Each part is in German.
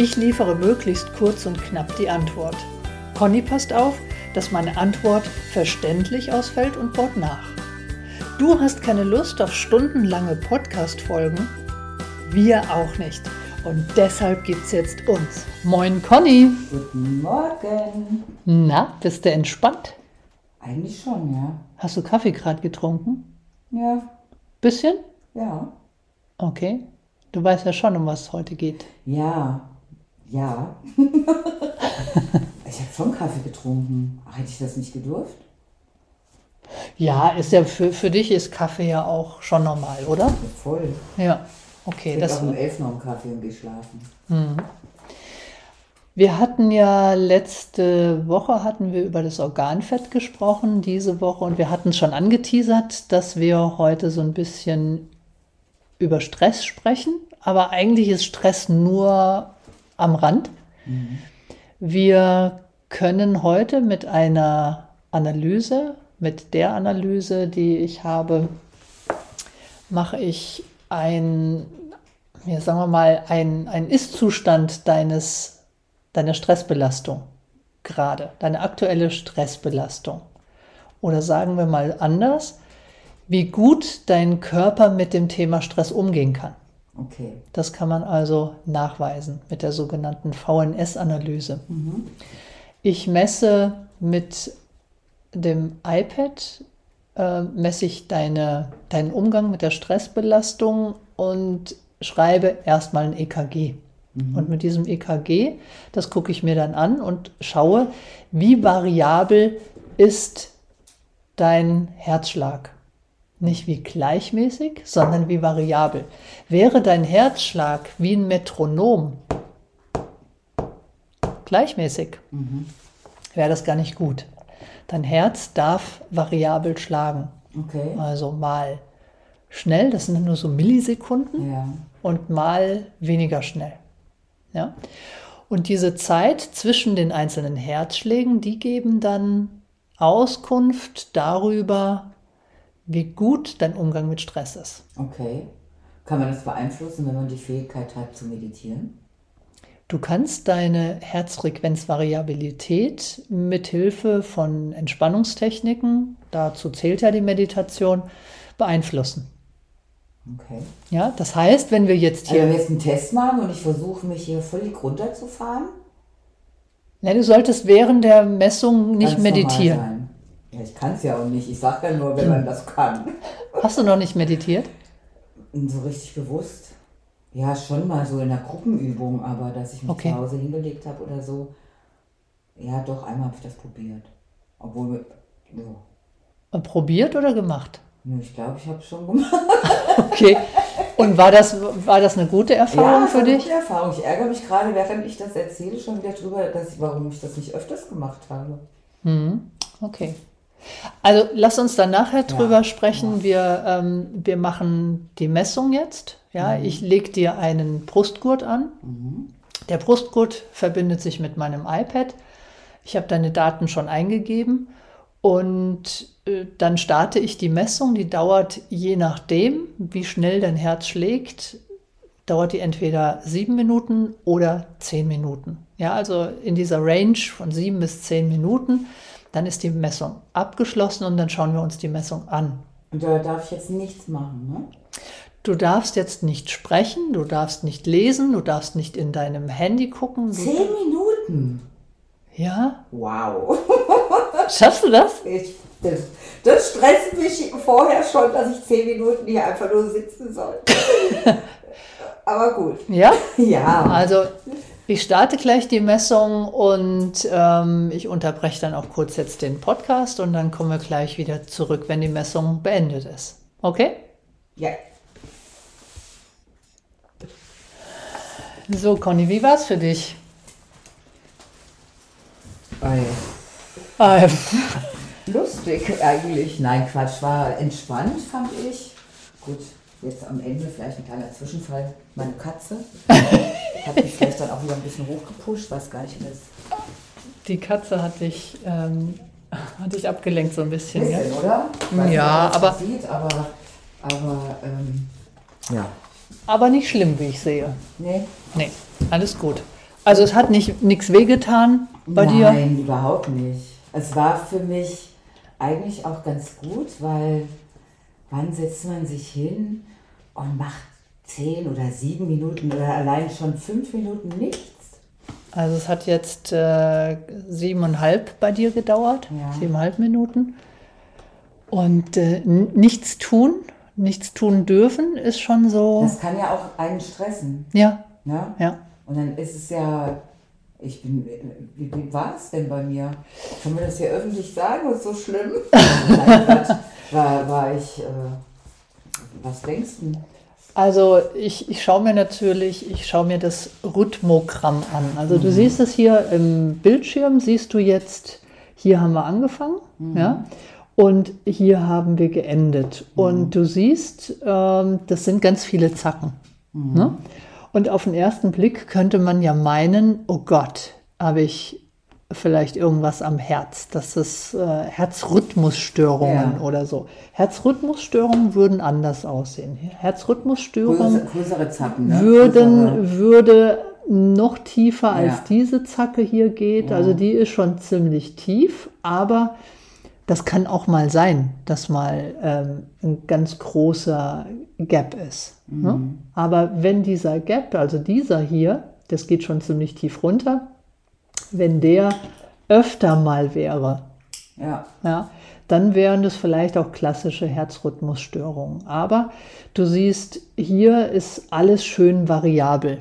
Ich liefere möglichst kurz und knapp die Antwort. Conny passt auf, dass meine Antwort verständlich ausfällt und baut nach. Du hast keine Lust auf stundenlange Podcast-Folgen? Wir auch nicht. Und deshalb gibt's jetzt uns. Moin Conny. Guten Morgen. Na, bist du entspannt? Eigentlich schon, ja. Hast du Kaffee gerade getrunken? Ja, Bisschen? ja. Okay. Du weißt ja schon, um was es heute geht. Ja, ja. ich habe schon Kaffee getrunken. Hätte ich das nicht gedurft? Ja, ist ja für, für dich ist Kaffee ja auch schon normal, oder? Voll. Ja. Okay, Ich das, auch um elf noch einen Kaffee und gehe schlafen. Wir hatten ja letzte Woche hatten wir über das Organfett gesprochen, diese Woche, und wir hatten schon angeteasert, dass wir heute so ein bisschen über Stress sprechen. Aber eigentlich ist Stress nur am Rand. Wir können heute mit einer Analyse, mit der Analyse, die ich habe, mache ich ein, ja, sagen wir mal, ein, ein Ist-Zustand deines, deiner Stressbelastung gerade, deine aktuelle Stressbelastung. Oder sagen wir mal anders, wie gut dein Körper mit dem Thema Stress umgehen kann. Okay. Das kann man also nachweisen mit der sogenannten VNS-Analyse. Ich messe mit dem iPad, äh, messe ich deine, deinen Umgang mit der Stressbelastung und schreibe erstmal ein EKG. Und mit diesem EKG, das gucke ich mir dann an und schaue, wie variabel ist dein Herzschlag. Nicht wie gleichmäßig, sondern wie variabel. Wäre dein Herzschlag wie ein Metronom gleichmäßig, wäre das gar nicht gut. Dein Herz darf variabel schlagen. Okay. Also mal schnell, das sind nur so Millisekunden, Ja. und mal weniger schnell. Ja? Und diese Zeit zwischen den einzelnen Herzschlägen, die geben dann Auskunft darüber, wie gut dein Umgang mit Stress ist. Okay. Kann man das beeinflussen, wenn man die Fähigkeit hat zu meditieren? Du kannst deine Herzfrequenzvariabilität mit Hilfe von Entspannungstechniken, dazu zählt ja die Meditation, beeinflussen. Okay. Ja, das heißt, wenn wir jetzt Also wenn hier, wir jetzt einen Test machen und ich versuche, mich hier völlig runterzufahren? ja, du solltest während der Messung nicht meditieren. Ja, ich kann es ja auch nicht. Ich sage ja nur, wenn man das kann. Hast du noch nicht meditiert? So richtig bewusst. Ja, schon mal so in der Gruppenübung, aber dass ich mich Okay. zu Hause hingelegt habe oder so. Ja, doch, einmal habe ich das probiert. Obwohl, ja, Probiert oder gemacht? Ich glaube, ich habe es schon gemacht. Okay. Und war das, war das eine gute Erfahrung ja, für war eine dich? gute Erfahrung. Ich ärgere mich gerade, während ich das erzähle, schon wieder drüber, dass warum ich das nicht öfters gemacht habe. Okay. Also lass uns dann nachher drüber Ja, sprechen. Wir, ähm, wir machen die Messung jetzt. Ja, ich lege dir einen Brustgurt an. Der Brustgurt verbindet sich mit meinem iPad. Ich habe deine Daten schon eingegeben und äh, dann starte ich die Messung. Die dauert je nachdem, wie schnell dein Herz schlägt, dauert die entweder sieben Minuten oder zehn Minuten. Ja, also in dieser Range von sieben bis zehn Minuten. Dann ist die Messung abgeschlossen und dann schauen wir uns die Messung an. Und da darf ich jetzt nichts machen, ne? Du darfst jetzt nicht sprechen, du darfst nicht lesen, du darfst nicht in deinem Handy gucken. Zehn Minuten! ja, Wow! schaffst du das? Ich, das, das stresst mich vorher schon, dass ich zehn Minuten hier einfach nur sitzen soll. Aber gut. Ja? Ja. Also ich starte gleich die Messung und ähm, ich unterbreche dann auch kurz jetzt den Podcast und dann kommen wir gleich wieder zurück, wenn die Messung beendet ist. Okay? Ja. So, Conny, wie war's für dich? Ei. Äh, Lustig eigentlich. Nein, Quatsch, war entspannt, fand ich. Gut, jetzt am Ende vielleicht ein kleiner Zwischenfall. Meine Katze hat mich vielleicht dann auch wieder ein bisschen hochgepusht, weiß gar nicht mehr. die Katze hat dich, ähm, hat dich abgelenkt so ein bisschen, ja? Bisschen, oder? Ja, nicht, aber- Sieht, aber, aber ähm, ja. Aber nicht schlimm, wie ich sehe. Nee. Nee, alles gut. Also es hat nicht nichts wehgetan bei dir? Nein, überhaupt nicht. Es war für mich eigentlich auch ganz gut, weil wann setzt man sich hin und macht zehn oder sieben Minuten oder allein schon fünf Minuten nichts? Also es hat jetzt äh, siebeneinhalb bei dir gedauert, Ja. siebeneinhalb Minuten. Und äh, nichts tun, nichts tun dürfen, ist schon so, Das kann ja auch einen stressen. ja, Ne? ja. Und dann ist es ja, ich bin, wie, wie war es denn bei mir? Kann man das hier öffentlich sagen? Ist so schlimm? Nein, war, war ich, äh, was denkst du? Also ich, ich schaue mir natürlich, ich schaue mir das Rhythmogramm an. Also du siehst es hier im Bildschirm, siehst du jetzt, hier haben wir angefangen, ja, und hier haben wir geendet. Und du siehst, ähm, das sind ganz viele Zacken. Ne? Und auf den ersten Blick könnte man ja meinen, oh Gott, habe ich vielleicht irgendwas am Herz. Das ist äh, Herzrhythmusstörungen Ja. oder so. Herzrhythmusstörungen würden anders aussehen. Herzrhythmusstörungen Größere, größere Zacken, ne? Größere- würden, würde noch tiefer als Ja. diese Zacke hier geht. Also die ist schon ziemlich tief, aber das kann auch mal sein, dass mal ähm, ein ganz großer Gap ist. Ne? Aber wenn dieser Gap, also dieser hier, das geht schon ziemlich tief runter, wenn der öfter mal wäre, Ja. ja, dann wären das vielleicht auch klassische Herzrhythmusstörungen. Aber du siehst, hier ist alles schön variabel.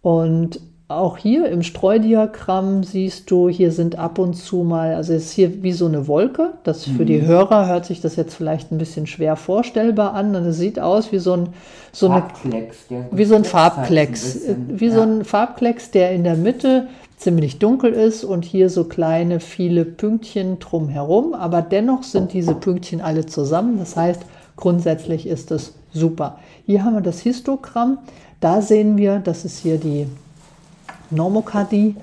Und auch hier im Streudiagramm siehst du, hier sind ab und zu mal, also es ist hier wie so eine Wolke. Das für die Hörer hört sich das jetzt vielleicht ein bisschen schwer vorstellbar an. Und es sieht aus wie so ein, so eine Farbklecks. wie so ein halt Farbklecks, bisschen. wie so Ja. ein Farbklecks, der in der Mitte ziemlich dunkel ist und hier so kleine, viele Pünktchen drumherum, aber dennoch sind diese Pünktchen alle zusammen. Das heißt, grundsätzlich ist es super. Hier haben wir das Histogramm. Da sehen wir, das ist hier die Normokardie.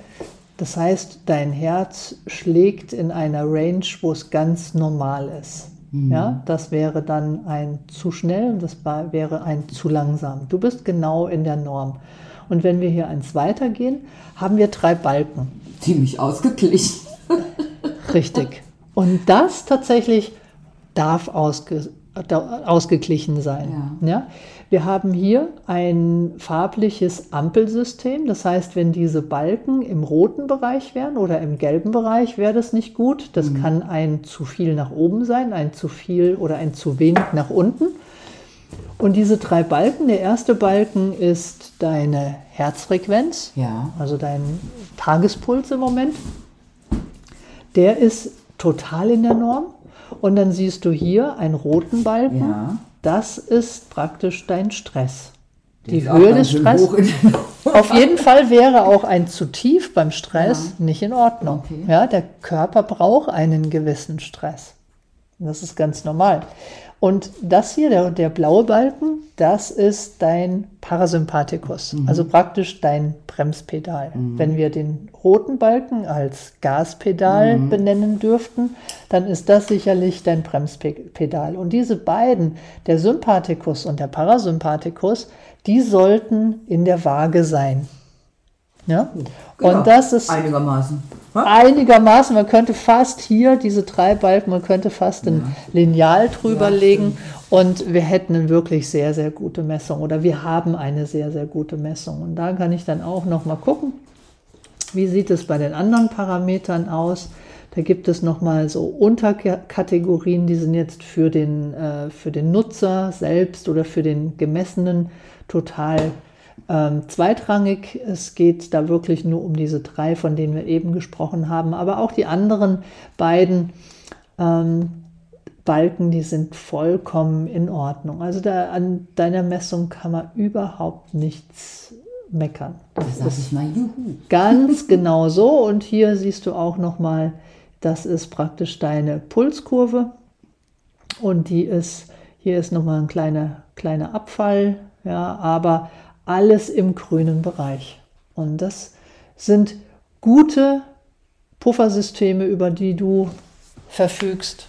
Das heißt, dein Herz schlägt in einer Range, wo es ganz normal ist. Ja, das wäre dann ein zu schnell und das wäre ein zu langsam. Du bist genau in der Norm. Und wenn wir hier eins weitergehen, haben wir drei Balken. Ziemlich ausgeglichen. Richtig. Und das tatsächlich darf ausge, da, ausgeglichen sein. Ja. Wir haben hier ein farbliches Ampelsystem. Das heißt, wenn diese Balken im roten Bereich wären oder im gelben Bereich, wäre das nicht gut. Das kann ein zu viel nach oben sein, ein zu viel oder ein zu wenig nach unten. Und diese drei Balken, der erste Balken ist deine Herzfrequenz, Ja. also dein Tagespuls im Moment. Der ist total in der Norm. Und dann siehst du hier einen roten Balken. Ja. Das ist praktisch dein Stress. Der Die Höhe des Stress. Auf jeden Fall wäre auch ein zu tief beim Stress nicht in Ordnung. Okay. Ja, der Körper braucht einen gewissen Stress. Das ist ganz normal. Und das hier, der, der blaue Balken, das ist dein Parasympathikus, also praktisch dein Bremspedal. Wenn wir den roten Balken als Gaspedal benennen dürften, dann ist das sicherlich dein Bremspedal. Und diese beiden, der Sympathikus und der Parasympathikus, die sollten in der Waage sein. Ja? Genau. Und das ist Einigermaßen. einigermaßen, man könnte fast hier diese drei Balken, man könnte fast ein Lineal drüber Ja, legen und wir hätten eine wirklich sehr, sehr gute Messung oder wir haben eine sehr, sehr gute Messung. Und da kann ich dann auch noch mal gucken, wie sieht es bei den anderen Parametern aus. Da gibt es nochmal so Unterkategorien, die sind jetzt für den, äh, für den Nutzer selbst oder für den Gemessenen total ähm, zweitrangig. Es geht da wirklich nur um diese drei, von denen wir eben gesprochen haben. Aber auch die anderen beiden ähm, Balken, die sind vollkommen in Ordnung. Also da, an deiner Messung kann man überhaupt nichts meckern. Das sag ich mal, juhu. Ganz genau so. Und hier siehst du auch nochmal, das ist praktisch deine Pulskurve. Und die ist, hier ist nochmal ein kleiner, kleiner Abfall, ja, aber alles im grünen Bereich. Und das sind gute Puffersysteme, über die du verfügst.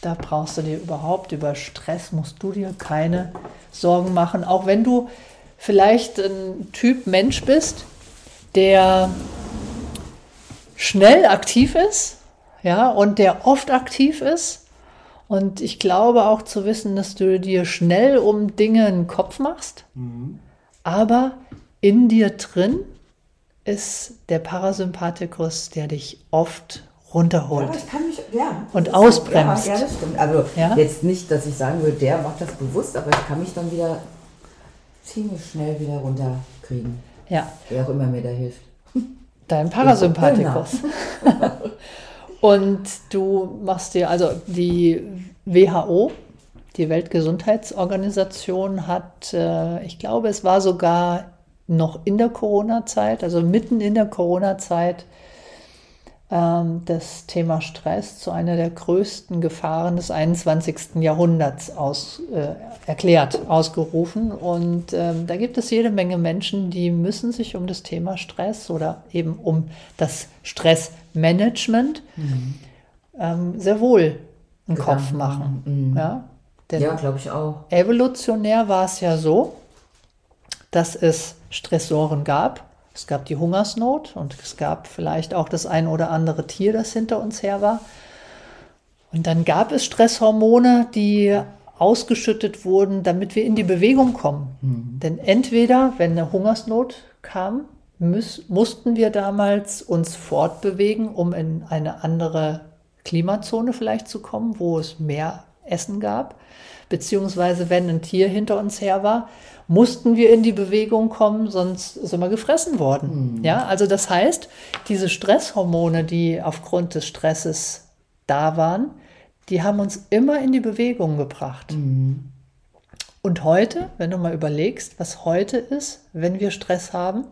Da brauchst du dir überhaupt, über Stress musst du dir keine Sorgen machen. Auch wenn du vielleicht ein Typ Mensch bist, der schnell aktiv ist, ja, und der oft aktiv ist. Und ich glaube auch zu wissen, dass du dir schnell um Dinge einen Kopf machst, mhm. Aber in dir drin ist der Parasympathikus, der dich oft runterholt. Ja, ich kann mich, ja, und ausbremst. Ja, ja, das stimmt. Also ja? jetzt nicht, dass ich sagen würde, der macht das bewusst, aber ich kann mich dann wieder ziemlich schnell wieder runterkriegen. Ja. Wer auch immer mir da hilft. Dein Parasympathikus. Genau. und du machst dir, also die WHO, die Weltgesundheitsorganisation hat, äh, ich glaube, es war sogar noch in der Corona-Zeit, also mitten in der Corona-Zeit, ähm, das Thema Stress zu einer der größten Gefahren des 21. Jahrhunderts aus, äh, erklärt, ausgerufen. Und ähm, da gibt es jede Menge Menschen, die müssen sich um das Thema Stress oder eben um das Stressmanagement mhm. ähm, sehr wohl einen Gedanken. Kopf machen. Mhm. Ja, ja glaube ich auch. Evolutionär war es ja so, dass es Stressoren gab. Es gab die Hungersnot und es gab vielleicht auch das ein oder andere Tier, das hinter uns her war. Und dann gab es Stresshormone, die ausgeschüttet wurden, damit wir in die Bewegung kommen. Mhm. Denn entweder, wenn eine Hungersnot kam, müß, mussten wir damals uns fortbewegen, um in eine andere Klimazone vielleicht zu kommen, wo es mehr Essen gab. Beziehungsweise wenn ein Tier hinter uns her war, mussten wir in die Bewegung kommen, sonst sind wir gefressen worden. Mhm. Ja, also das heißt, diese Stresshormone, die aufgrund des Stresses da waren, die haben uns immer in die Bewegung gebracht. Mhm. Und heute, wenn du mal überlegst, was heute ist, wenn wir Stress haben,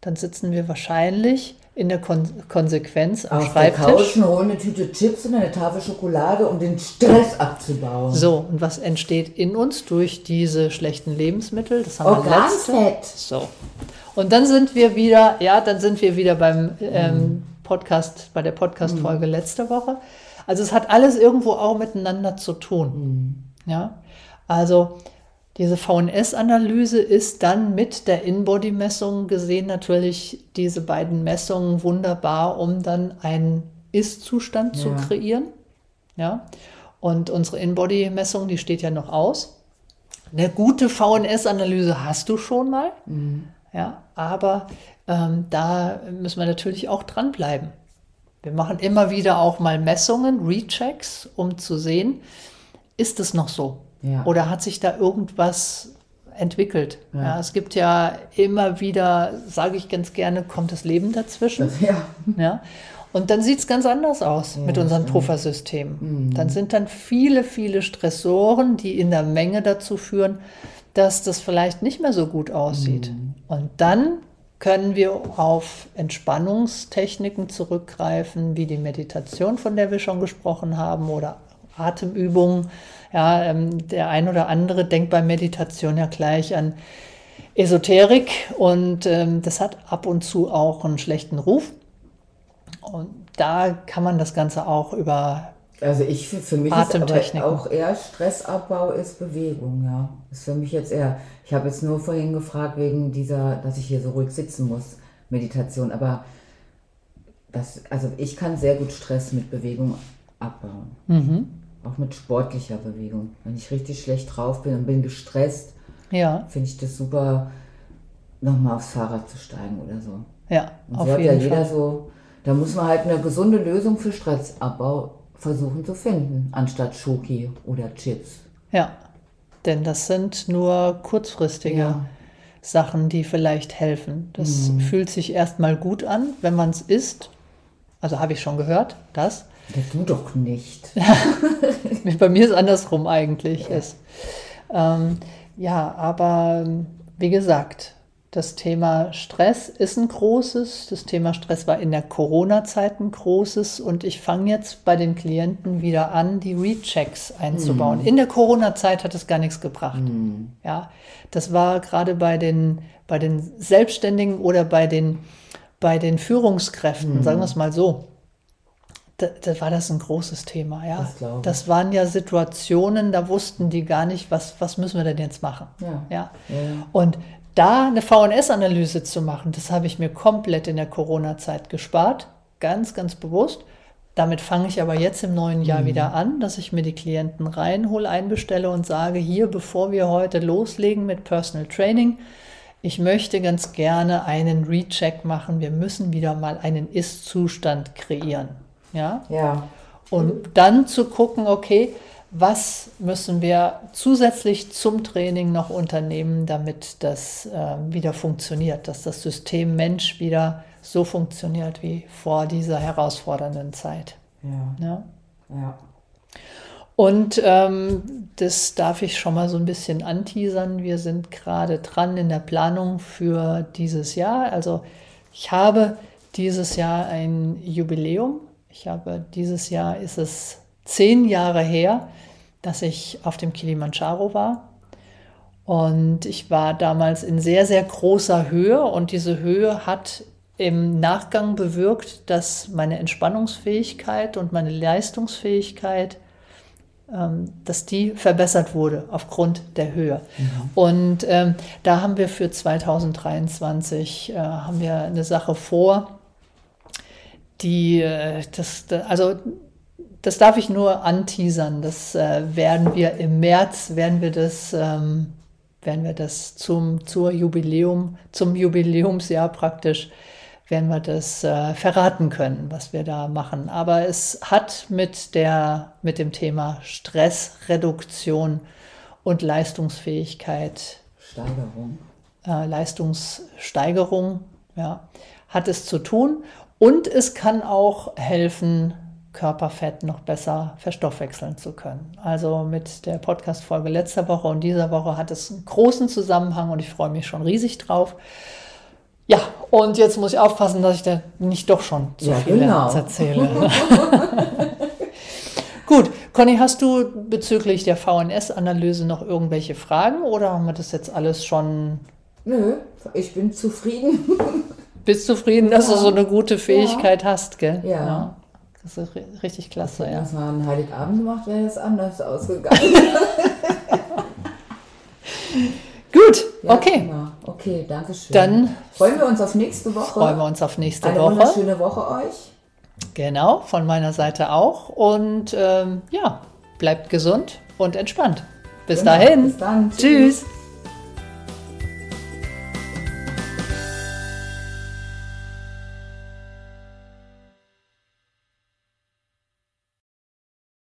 dann sitzen wir wahrscheinlich in der Kon Konsequenz am Auf Schreibtisch. Der Couch holen eine Tüte Chips und eine Tafel Schokolade, um den Stress abzubauen. So, und was entsteht in uns durch diese schlechten Lebensmittel? Das haben Organfett. So. Und dann sind wir wieder, ja, dann sind wir wieder beim ähm, Podcast, bei der Podcast-Folge mhm. letzte Woche. Also es hat alles irgendwo auch miteinander zu tun. Mhm. Ja, also diese VNS-Analyse ist dann mit der In-Body-Messung gesehen natürlich diese beiden Messungen wunderbar, um dann einen Ist-Zustand ja. zu kreieren. Ja. Und unsere In-Body-Messung, die steht ja noch aus. Eine gute VNS-Analyse hast du schon mal. Mhm. Ja, aber ähm, da müssen wir natürlich auch dranbleiben. Wir machen immer wieder auch mal Messungen, Rechecks, um zu sehen, ist es noch so? Ja. Oder hat sich da irgendwas entwickelt? Ja. ja. es gibt ja immer wieder, sage ich ganz gerne, kommt das Leben dazwischen. Das, ja. ja. Und dann sieht es ganz anders aus ja, mit unserem Puffersystem. Mhm. Dann sind dann viele, viele Stressoren, die in der Menge dazu führen, dass das vielleicht nicht mehr so gut aussieht. Mhm. Und dann können wir auf Entspannungstechniken zurückgreifen, wie die Meditation, von der wir schon gesprochen haben, oder Atemübungen ja, ähm, der ein oder andere denkt bei Meditation ja gleich an Esoterik und ähm, das hat ab und zu auch einen schlechten Ruf. Und da kann man das Ganze auch über also ich für mich ist aber auch eher Stressabbau ist Bewegung, ja. Ist für mich jetzt eher. Ich habe jetzt nur vorhin gefragt wegen dieser, dass ich hier so ruhig sitzen muss, Meditation. Aber das, also ich kann sehr gut Stress mit Bewegung abbauen. Mhm auch mit sportlicher Bewegung. Wenn ich richtig schlecht drauf bin und bin gestresst, ja. finde ich das super, nochmal aufs Fahrrad zu steigen oder so. Ja, und so auf hat jeden ja jeder Fall. so, da muss man halt eine gesunde Lösung für Stressabbau versuchen zu finden, anstatt Schoki oder Chips. Ja, denn das sind nur kurzfristige ja. Sachen, die vielleicht helfen. Das mhm. fühlt sich erstmal gut an, wenn man es isst. Also habe ich schon gehört, das. Du doch nicht. Bei mir ist es andersrum eigentlich. Ja, ist. Ähm, ja aber wie gesagt, Das Thema Stress ist ein großes. Das Thema Stress war in der Corona-Zeit ein großes. Und ich fange jetzt bei den Klienten wieder an, die Rechecks einzubauen. Mhm. In der Corona-Zeit hat es gar nichts gebracht. Mhm. Ja, das war gerade bei den, bei den Selbstständigen oder bei den, bei den Führungskräften, mhm. sagen wir es mal so. Da, da, war das ein großes Thema, ja. Das, das, waren ja Situationen, da wussten die gar nicht, was, was müssen wir denn jetzt machen. Ja. ja. ja. Und da eine VNS-Analyse zu machen, das habe ich mir komplett in der Corona-Zeit gespart, ganz, ganz bewusst. Damit fange ich aber jetzt im neuen Jahr mhm. wieder an, dass ich mir die Klienten reinhole, einbestelle und sage, hier, bevor wir heute loslegen mit Personal Training, ich möchte ganz gerne einen Recheck machen. Wir müssen wieder mal einen Ist-Zustand kreieren. Ja? Ja. Und dann zu gucken, okay, was müssen wir zusätzlich zum Training noch unternehmen, damit das äh, wieder funktioniert, dass das System Mensch wieder so funktioniert wie vor dieser herausfordernden Zeit. Ja. ja? ja. Und ähm, das darf ich schon mal so ein bisschen anteasern. Wir sind gerade dran in der Planung für dieses Jahr. Also ich habe dieses Jahr ein Jubiläum. Ich habe dieses Jahr ist es zehn Jahre her, dass ich auf dem Kilimanjaro war. Und ich war damals in sehr, sehr großer Höhe und diese Höhe hat im Nachgang bewirkt, dass meine Entspannungsfähigkeit und meine Leistungsfähigkeit, ähm, dass die verbessert wurde aufgrund der Höhe. Mhm. Und ähm, da haben wir für 2023 äh, haben wir eine Sache vor, die äh, das, also das darf ich nur anteasern. Das äh, werden wir im März, werden wir das, ähm, werden wir das zum, zur Jubiläum, zum Jubiläumsjahr praktisch, werden wir das äh, verraten können, was wir da machen. Aber es hat mit der, mit dem Thema Stressreduktion und Leistungsfähigkeit, Steigerung, äh, Leistungssteigerung, ja, hat es zu tun. Und es kann auch helfen, Körperfett noch besser verstoffwechseln zu können. Also mit der Podcast-Folge letzter Woche und dieser Woche hat es einen großen Zusammenhang und ich freue mich schon riesig drauf. Ja, und jetzt muss ich aufpassen, dass ich da nicht doch schon zu ja, viel genau. erzähle. Gut, Conny, hast du bezüglich der VNS-Analyse noch irgendwelche Fragen oder haben wir das jetzt alles schon? Nö, ich bin zufrieden. Bist zufrieden, dass ja. du so eine gute Fähigkeit ja. hast, gell? Ja. ja. Das ist richtig klasse, ja. das mal einen Heiligabend gemacht, wäre es anders ausgegangen. Gut, okay. Genau. Okay, danke schön. Dann freuen wir uns auf nächste Woche. Freuen wir uns auf nächste Eine Woche. Eine wunderschöne Woche euch. Genau, von meiner Seite auch. Und ähm, ja, bleibt gesund und entspannt. Bis genau, dahin. Bis dann. Tschüss. Tschüss.